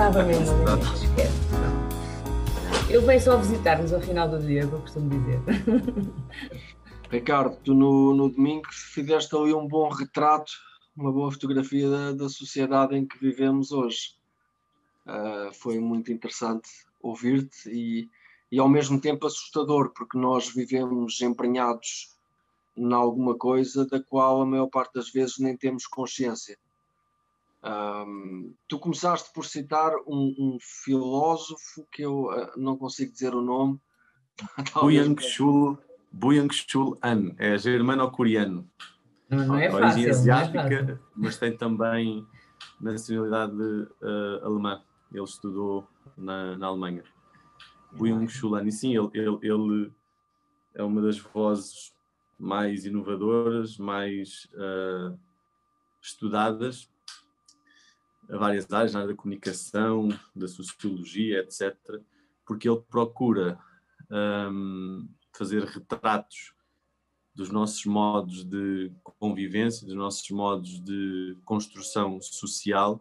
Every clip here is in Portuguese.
Faltava mesmo. Esquece. Ele vem só visitar-nos ao final do dia, eu costumo dizer. Ricardo, tu no, no domingo fizeste ali um bom retrato, uma boa fotografia da, da sociedade em que vivemos hoje. Uh, foi muito interessante ouvir-te e, e ao mesmo tempo assustador, porque nós vivemos emprenhados em alguma coisa da qual a maior parte das vezes nem temos consciência. Um, tu começaste por citar um, um filósofo que eu uh, não consigo dizer o nome. Byung-Chul Byung-Chul An, é germano-coreano. Não, não é fácil. Origem é asiática, é mas tem também nacionalidade uh, alemã. Ele estudou na, na Alemanha. Byung-Chul An, e sim, ele, ele, ele é uma das vozes mais inovadoras, mais uh, estudadas a várias áreas, na área da comunicação, da sociologia, etc., porque ele procura um, fazer retratos dos nossos modos de convivência, dos nossos modos de construção social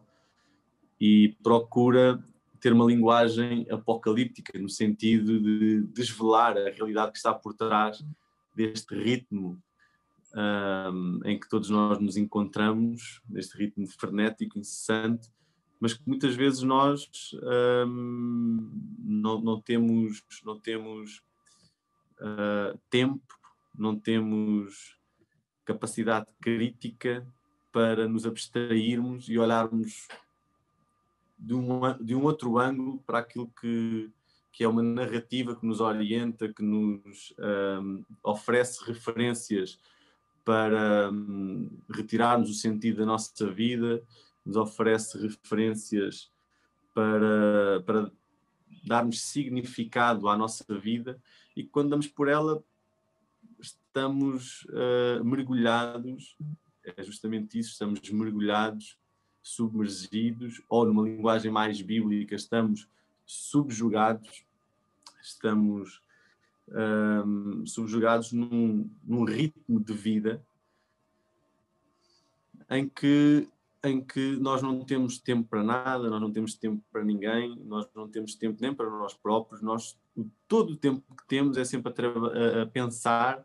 e procura ter uma linguagem apocalíptica no sentido de desvelar a realidade que está por trás deste ritmo um, em que todos nós nos encontramos, neste ritmo frenético, incessante, mas que muitas vezes nós um, não, não, temos, não temos uh, tempo, não temos capacidade crítica para nos abstrairmos e olharmos de um, de um outro ângulo para aquilo que, que é uma narrativa que nos orienta, que nos um, oferece referências para um, retirarmos o sentido da nossa vida, nos oferece referências para, para darmos significado à nossa vida e quando damos por ela estamos uh, mergulhados, é justamente isso, estamos mergulhados, submergidos, ou numa linguagem mais bíblica, estamos subjugados, estamos um, subjugados num, num ritmo de vida em que em que nós não temos tempo para nada, nós não temos tempo para ninguém, nós não temos tempo nem para nós próprios, nós todo o tempo que temos é sempre a, a pensar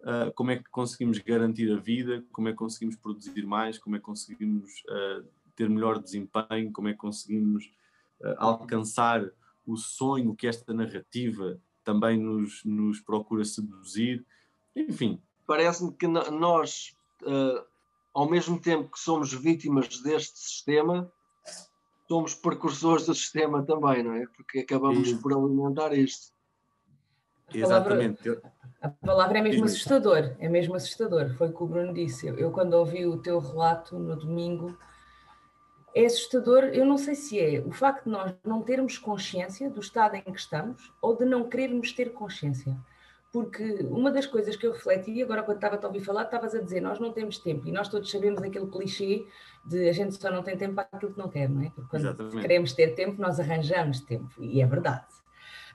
uh, como é que conseguimos garantir a vida, como é que conseguimos produzir mais, como é que conseguimos uh, ter melhor desempenho, como é que conseguimos uh, alcançar o sonho que esta narrativa também nos, nos procura seduzir, enfim. Parece-me que nós, uh, ao mesmo tempo que somos vítimas deste sistema, somos precursores do sistema também, não é? Porque acabamos e... por alimentar isto. Exatamente. A palavra é mesmo assustador, é mesmo assustador, foi o que o Bruno disse. Eu, quando ouvi o teu relato no domingo, é assustador, eu não sei se é o facto de nós não termos consciência do estado em que estamos ou de não querermos ter consciência. Porque uma das coisas que eu refleti, agora quando estava a ouvir falar, estavas a dizer, nós não temos tempo, e nós todos sabemos aquele clichê de a gente só não tem tempo para aquilo que não quer, não é? Porque quando Exatamente. queremos ter tempo, nós arranjamos tempo, e é verdade.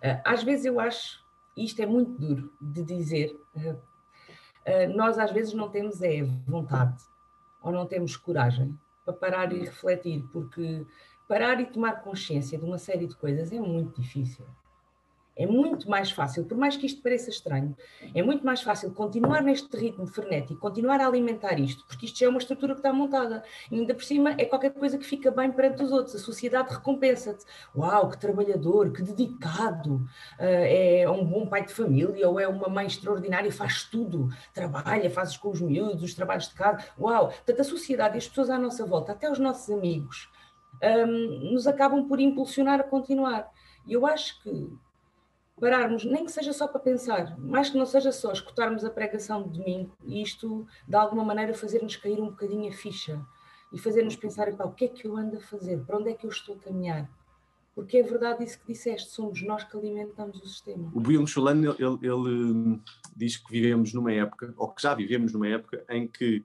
Ah, às vezes eu acho, e isto é muito duro de dizer, ah, ah, nós às vezes não temos é vontade, ou não temos coragem para parar e refletir, porque parar e tomar consciência de uma série de coisas é muito difícil. É muito mais fácil, por mais que isto pareça estranho, é muito mais fácil continuar neste ritmo frenético, continuar a alimentar isto, porque isto já é uma estrutura que está montada. E ainda por cima é qualquer coisa que fica bem perante os outros. A sociedade recompensa-te. Uau, que trabalhador, que dedicado, uh, é um bom pai de família ou é uma mãe extraordinária, faz tudo, trabalha, faz com os miúdos, os trabalhos de casa. Uau, portanto, a sociedade e as pessoas à nossa volta, até os nossos amigos, um, nos acabam por impulsionar a continuar. E eu acho que pararmos, nem que seja só para pensar, mais que não seja só escutarmos a pregação de domingo e isto, de alguma maneira, fazer-nos cair um bocadinho a ficha e fazer-nos pensar, o que é que eu ando a fazer? Para onde é que eu estou a caminhar? Porque é verdade isso que disseste, somos nós que alimentamos o sistema. O Byung Chulan, ele, ele, hum, diz que vivemos numa época, ou que já vivemos numa época, em que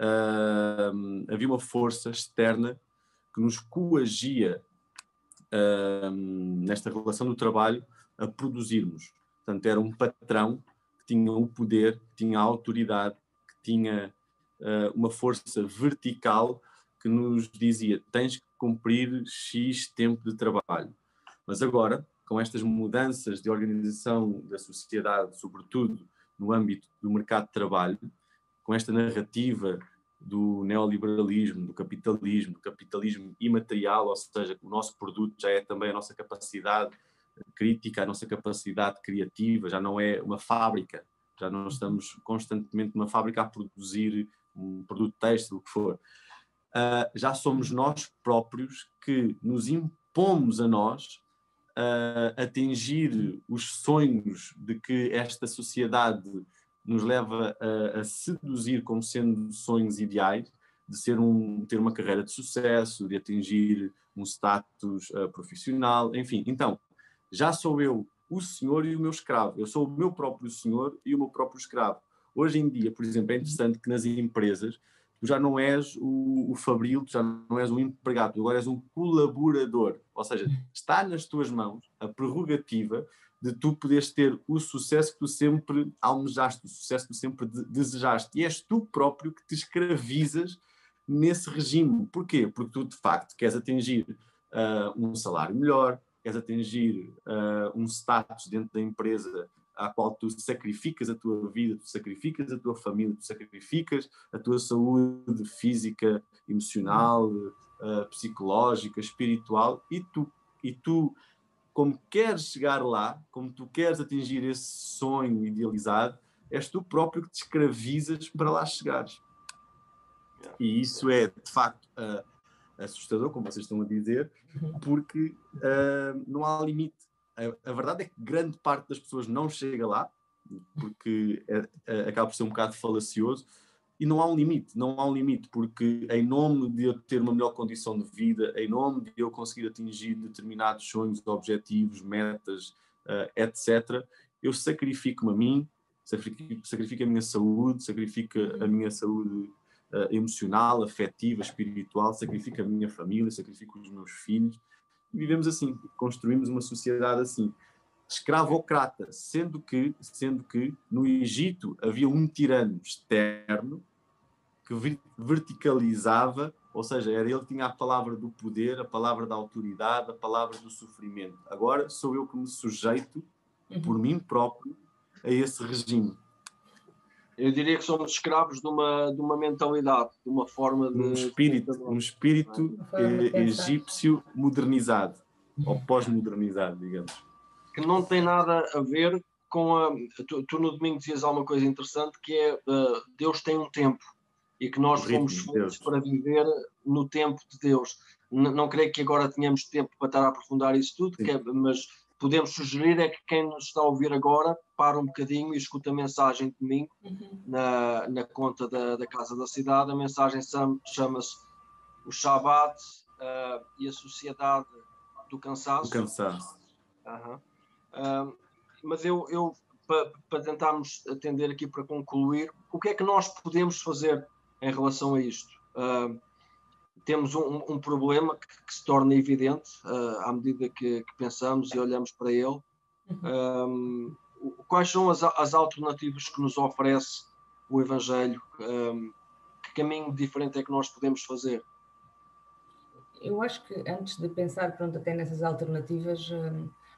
uh, havia uma força externa que nos coagia uh, nesta relação do trabalho a produzirmos. Portanto, era um patrão que tinha o poder, que tinha a autoridade, que tinha uh, uma força vertical que nos dizia tens que cumprir X tempo de trabalho. Mas agora, com estas mudanças de organização da sociedade, sobretudo no âmbito do mercado de trabalho, com esta narrativa do neoliberalismo, do capitalismo, do capitalismo imaterial, ou seja, o nosso produto já é também a nossa capacidade crítica, a nossa capacidade criativa, já não é uma fábrica, já não estamos constantemente numa fábrica a produzir um produto têxtil, o que for. Uh, já somos nós próprios que nos impomos a nós uh, atingir os sonhos de que esta sociedade nos leva a, a, seduzir como sendo sonhos ideais, de ser um, ter uma carreira de sucesso, de atingir um status uh, profissional, enfim. Então, já sou eu o senhor e o meu escravo. Eu sou o meu próprio senhor e o meu próprio escravo. Hoje em dia, por exemplo, é interessante que nas empresas tu já não és o, o fabril, tu já não és um empregado, tu agora és um colaborador. Ou seja, está nas tuas mãos a prerrogativa de tu poderes ter o sucesso que tu sempre almejaste, o sucesso que tu sempre de desejaste. E és tu próprio que te escravizas nesse regime. Porquê? Porque tu, de facto, queres atingir uh, um salário melhor, queres atingir uh, um status dentro da empresa à qual tu sacrificas a tua vida, tu sacrificas a tua família, tu sacrificas a tua saúde física, emocional, uh, psicológica, espiritual, e tu, e tu, como queres chegar lá, como tu queres atingir esse sonho idealizado, és tu próprio que te escravizas para lá chegares. E isso é, de facto, uh, assustador, como vocês estão a dizer, uhum. porque uh, não há limite. A, a, verdade é que grande parte das pessoas não chega lá, porque é, é, acaba por ser um bocado falacioso, e não há um limite, não há um limite, porque em nome de eu ter uma melhor condição de vida, em nome de eu conseguir atingir determinados sonhos, objetivos, metas, uh, etc., eu sacrifico-me a mim, sacrifico, sacrifico a minha saúde, sacrifico a minha saúde uh, emocional, afetiva, espiritual, sacrifico a minha família, sacrifico os meus filhos. E vivemos assim, construímos uma sociedade assim, escravocrata, sendo que, sendo que no Egito havia um tirano externo que verticalizava, ou seja, era ele que tinha a palavra do poder, a palavra da autoridade, a palavra do sofrimento. Agora sou eu que me sujeito, por uhum. mim próprio, a esse regime. Eu diria que somos escravos de uma, de uma mentalidade, de uma forma de. Um espírito, um espírito é? egípcio modernizado, ou pós-modernizado, digamos. Que não tem nada a ver com a. Tu, tu no domingo dizias alguma coisa interessante que é uh, Deus tem um tempo e que nós fomos feitos para viver no tempo de Deus. N não creio que agora tenhamos tempo para estar a aprofundar isso tudo, é, mas podemos sugerir é que quem nos está a ouvir agora para um bocadinho e escuta a mensagem de domingo uhum. na, na conta da, da Casa da Cidade. A mensagem chama-se O Shabat uh, e a Sociedade do Cansaço. Do cansaço. Uhum. Uh, mas eu, eu para pa tentarmos atender aqui para concluir, o que é que nós podemos fazer em relação a isto? Uh, temos um, um problema que, que, se torna evidente uh, à medida que, que, pensamos e olhamos para ele. Um, quais são as, as, alternativas que nos oferece o Evangelho? Um, que caminho diferente é que nós podemos fazer? Eu acho que antes de pensar pronto, até nessas alternativas,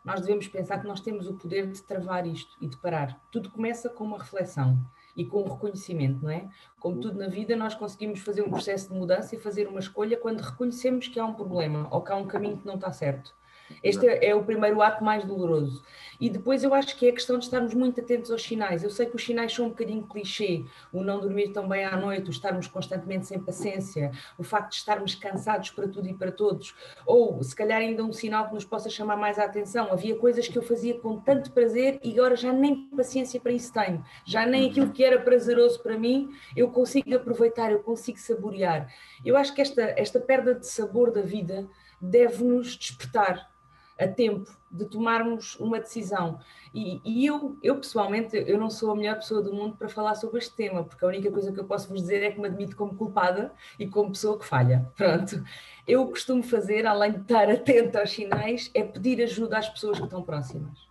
nós devemos pensar que nós temos o poder de travar isto e de parar. Tudo começa com uma reflexão e com o reconhecimento, não é? Como tudo na vida, nós conseguimos fazer um processo de mudança e fazer uma escolha quando reconhecemos que há um problema ou que há um caminho que não está certo. Este é, é, o primeiro ato mais doloroso. E depois eu acho que é a questão de estarmos muito atentos aos sinais. Eu sei que os sinais são um bocadinho clichê, o não dormir tão bem à noite, o estarmos constantemente sem paciência, o facto de estarmos cansados para tudo e para todos, ou se calhar ainda um sinal que nos possa chamar mais a atenção. Havia coisas que eu fazia com tanto prazer e agora já nem paciência para isso tenho. Já nem aquilo que era prazeroso para mim eu consigo aproveitar, eu consigo saborear. Eu acho que esta, esta perda de sabor da vida deve-nos despertar a tempo de tomarmos uma decisão. E, e, eu, eu, pessoalmente, eu não sou a melhor pessoa do mundo para falar sobre este tema, porque a única coisa que eu posso vos dizer é que me admito como culpada e como pessoa que falha. Pronto. Eu costumo fazer, além de estar atenta aos sinais, é pedir ajuda às pessoas que estão próximas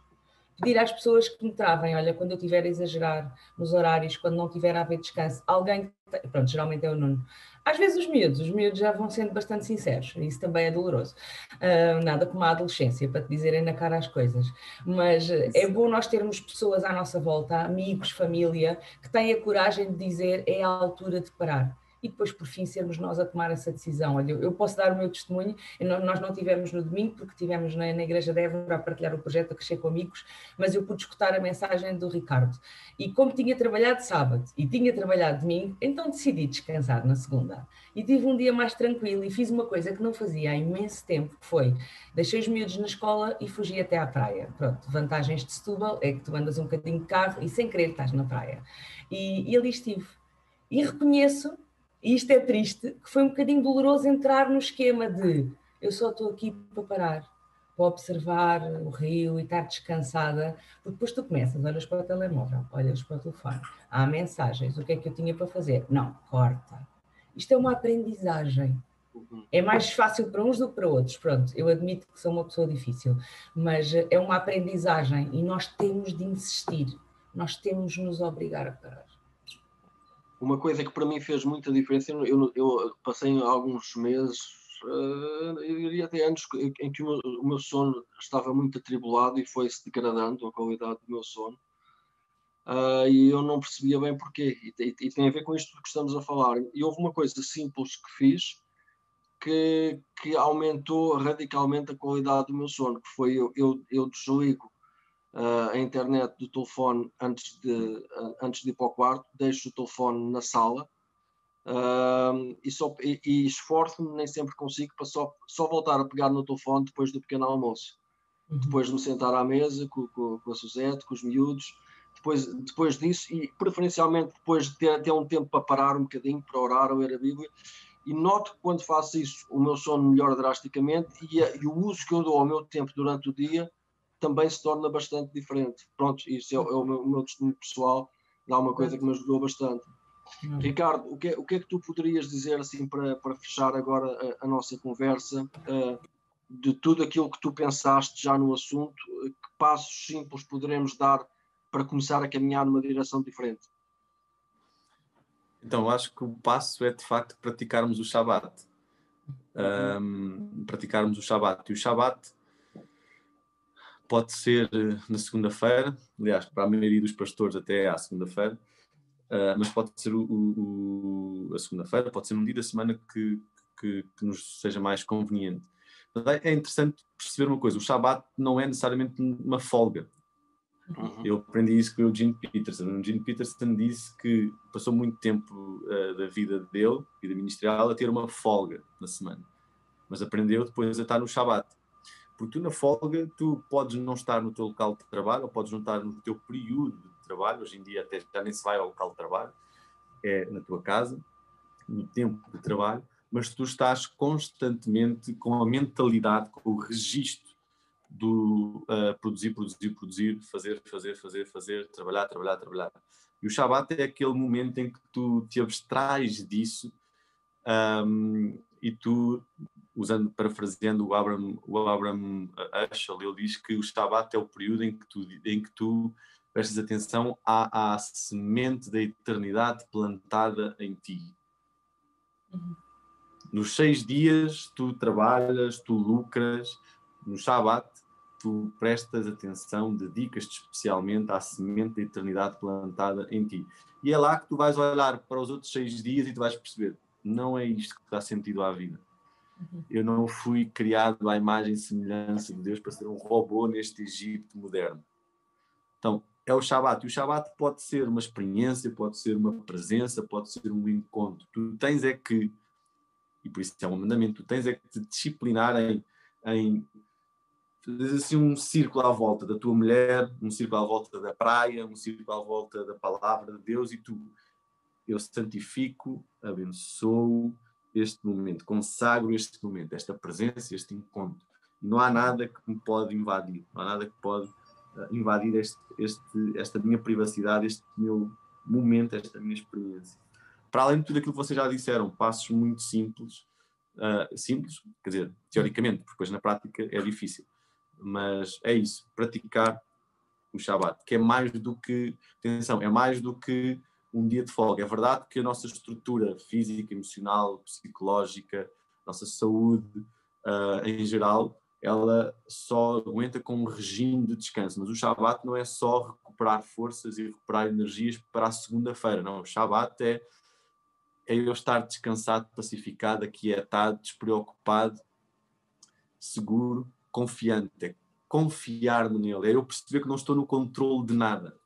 pedir às pessoas que me travem, olha, quando eu estiver a exagerar nos horários, quando não tiver a haver descanso, alguém, pronto, geralmente é o Nuno, às vezes os miúdos, os miúdos já vão sendo bastante sinceros, isso também é doloroso. Uh, nada como a adolescência, para te dizerem na cara as coisas. Mas é bom nós termos pessoas à nossa volta, amigos, família, que têm a coragem de dizer é a altura de parar e depois, por fim, sermos nós a tomar essa decisão. Olha, eu posso dar o meu testemunho, nós não tivemos no domingo, porque tivemos na, na Igreja de Évora a partilhar o projeto, a crescer com amigos, mas eu pude escutar a mensagem do Ricardo. E como tinha trabalhado sábado e tinha trabalhado domingo, então decidi descansar na segunda. E tive um dia mais tranquilo e fiz uma coisa que não fazia há imenso tempo, que foi, deixei os miúdos na escola e fugi até à praia. Pronto, vantagens de Setúbal é que tu andas um bocadinho de carro e sem querer estás na praia. E, e ali estive. E reconheço e isto é triste, que foi um bocadinho doloroso entrar no esquema de eu só estou aqui para parar, para observar o rio e estar descansada, porque depois tu começas, olhas para o telemóvel, olhas para o telefone, há mensagens, o que é que eu tinha para fazer? Não, corta. Isto é uma aprendizagem. Uhum. É mais fácil para uns do que para outros. Pronto, eu admito que sou uma pessoa difícil, mas é uma aprendizagem e nós temos de insistir, nós temos de nos obrigar a parar uma coisa que para mim fez muita diferença, eu, eu passei alguns meses, uh, eu diria até anos, em que o meu, o meu, sono estava muito atribulado e foi-se degradando a qualidade do meu sono. Uh, e eu não percebia bem porquê. E, e, e, tem a ver com isto que estamos a falar. E houve uma coisa simples que fiz que, que aumentou radicalmente a qualidade do meu sono, que foi eu, eu, eu desligo uh, a internet do telefone antes de, uh, antes de ir para o quarto, deixo o telefone na sala uh, e, só, e, e esforço-me, nem sempre consigo, para só, só voltar a pegar no telefone depois do pequeno almoço. Uhum. Depois de me sentar à mesa com, com, com a Suzette, com os miúdos, depois, depois disso, e preferencialmente depois de ter, ter um tempo para parar um bocadinho, para orar ou ler a Bíblia, e noto que quando faço isso o meu sono melhora drasticamente e, a, e, o uso que eu dou ao meu tempo durante o dia também se torna bastante diferente. Pronto, isso é, é o, meu, o meu testemunho pessoal, dá uma coisa que me ajudou bastante. Uhum. Ricardo, o que, é, o que é que tu poderias dizer assim para, para fechar agora a, a nossa conversa uh, de tudo aquilo que tu pensaste já no assunto, que passos simples poderemos dar para começar a caminhar numa direção diferente? Então, acho que o passo é de facto praticarmos o Shabat. Um, praticarmos o Shabat. E o Shabat pode ser eh, na segunda-feira, aliás, para a maioria dos pastores até é à segunda-feira, uh, mas pode ser o, o, a segunda-feira, pode ser um dia da semana que, que, que, nos seja mais conveniente. É interessante perceber uma coisa: o Shabat não é necessariamente uma folga. Uhum. Eu aprendi isso com o Eugene Peterson. O Eugene Peterson disse que passou muito tempo uh, da vida dele, vida ministerial, a ter uma folga na semana, mas aprendeu depois a estar no Shabat. Porque tu na folga, tu podes não estar no teu local de trabalho, ou podes não estar no teu período de trabalho, hoje em dia até já nem se vai ao local de trabalho, é na tua casa, no tempo de trabalho, mas tu estás constantemente com a mentalidade, com o registro do uh, produzir, produzir, produzir, fazer, fazer, fazer, fazer, trabalhar, trabalhar, trabalhar. E o Shabat é aquele momento em que tu te abstrais disso um, e tu usando, parafraseando o Abraham, o Abraham Ashel, ele diz que o Shabat é o período em que tu, em que tu prestes atenção à, à semente da eternidade plantada em ti. Uhum. Nos seis dias tu trabalhas, tu lucras, no Shabat tu prestas atenção, dedicas-te especialmente à semente da eternidade plantada em ti. E é lá que tu vais olhar para os outros seis dias e tu vais perceber, não é isto que dá sentido à vida. Eu não fui criado à imagem e semelhança de Deus para ser um robô neste Egito moderno. Então, é o Shabat. E o Shabat pode ser uma experiência, pode ser uma presença, pode ser um encontro. Tu tens é que, e por isso é um mandamento, tu tens é que te disciplinar em, em fazer assim um círculo à volta da tua mulher, um círculo à volta da praia, um círculo à volta da palavra de Deus e tu, eu santifico, abençoo, este momento, consagro este momento, esta presença, este encontro. Não há nada que me pode invadir, não há nada que pode uh, invadir este, este, esta minha privacidade, este meu momento, esta minha experiência. Para além de tudo aquilo que vocês já disseram, passos muito simples, uh, simples, quer dizer, teoricamente, porque depois na prática é difícil, mas é isso, praticar o Shabat, que é mais do que, atenção, é mais do que um dia de folga. É verdade que a nossa estrutura física, emocional, psicológica, nossa saúde uh, em geral, ela só aguenta com um regime de descanso. Mas o Shabat não é só recuperar forças e recuperar energias para a segunda-feira, não. O Shabat é, é eu estar descansado, pacificado, aquietado, despreocupado, seguro, confiante. É confiar nele, é eu perceber que não estou no controle de nada.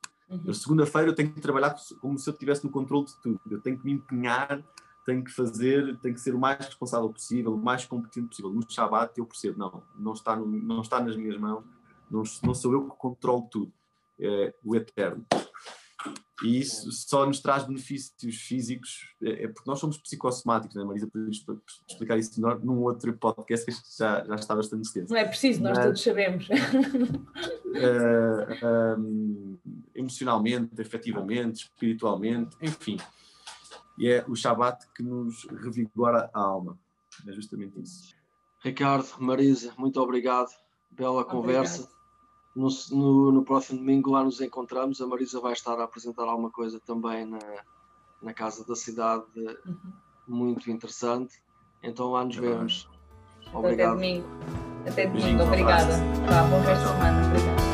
Uhum. Segunda-feira eu tenho que trabalhar como se eu estivesse no controle de tudo. Eu tenho que me empenhar, tenho que fazer, tenho que ser o mais responsável possível, o mais competente possível. No Shabat eu percebo, não, não está, no, não está nas minhas mãos, não, não sou eu que controlo tudo. É o eterno. E isso só nos traz benefícios físicos, é, é porque nós somos psicossomáticos, né, Marisa? Podemos explicar isso num outro podcast que já, já está bastante extenso. Não é preciso, nós Mas, todos sabemos. uh, um, emocionalmente, efetivamente, espiritualmente, enfim. E é o Shabat que nos revigora a alma. É justamente isso. Ricardo, Marisa, muito obrigado. Bela conversa. No, no, no, próximo domingo lá nos encontramos. A Marisa vai estar a apresentar alguma coisa também na, na Casa da Cidade, uhum. muito interessante. Então lá nos vemos. Obrigado. Até domingo. Até domingo. Obrigada. Tá, bom resto de semana. Obrigada.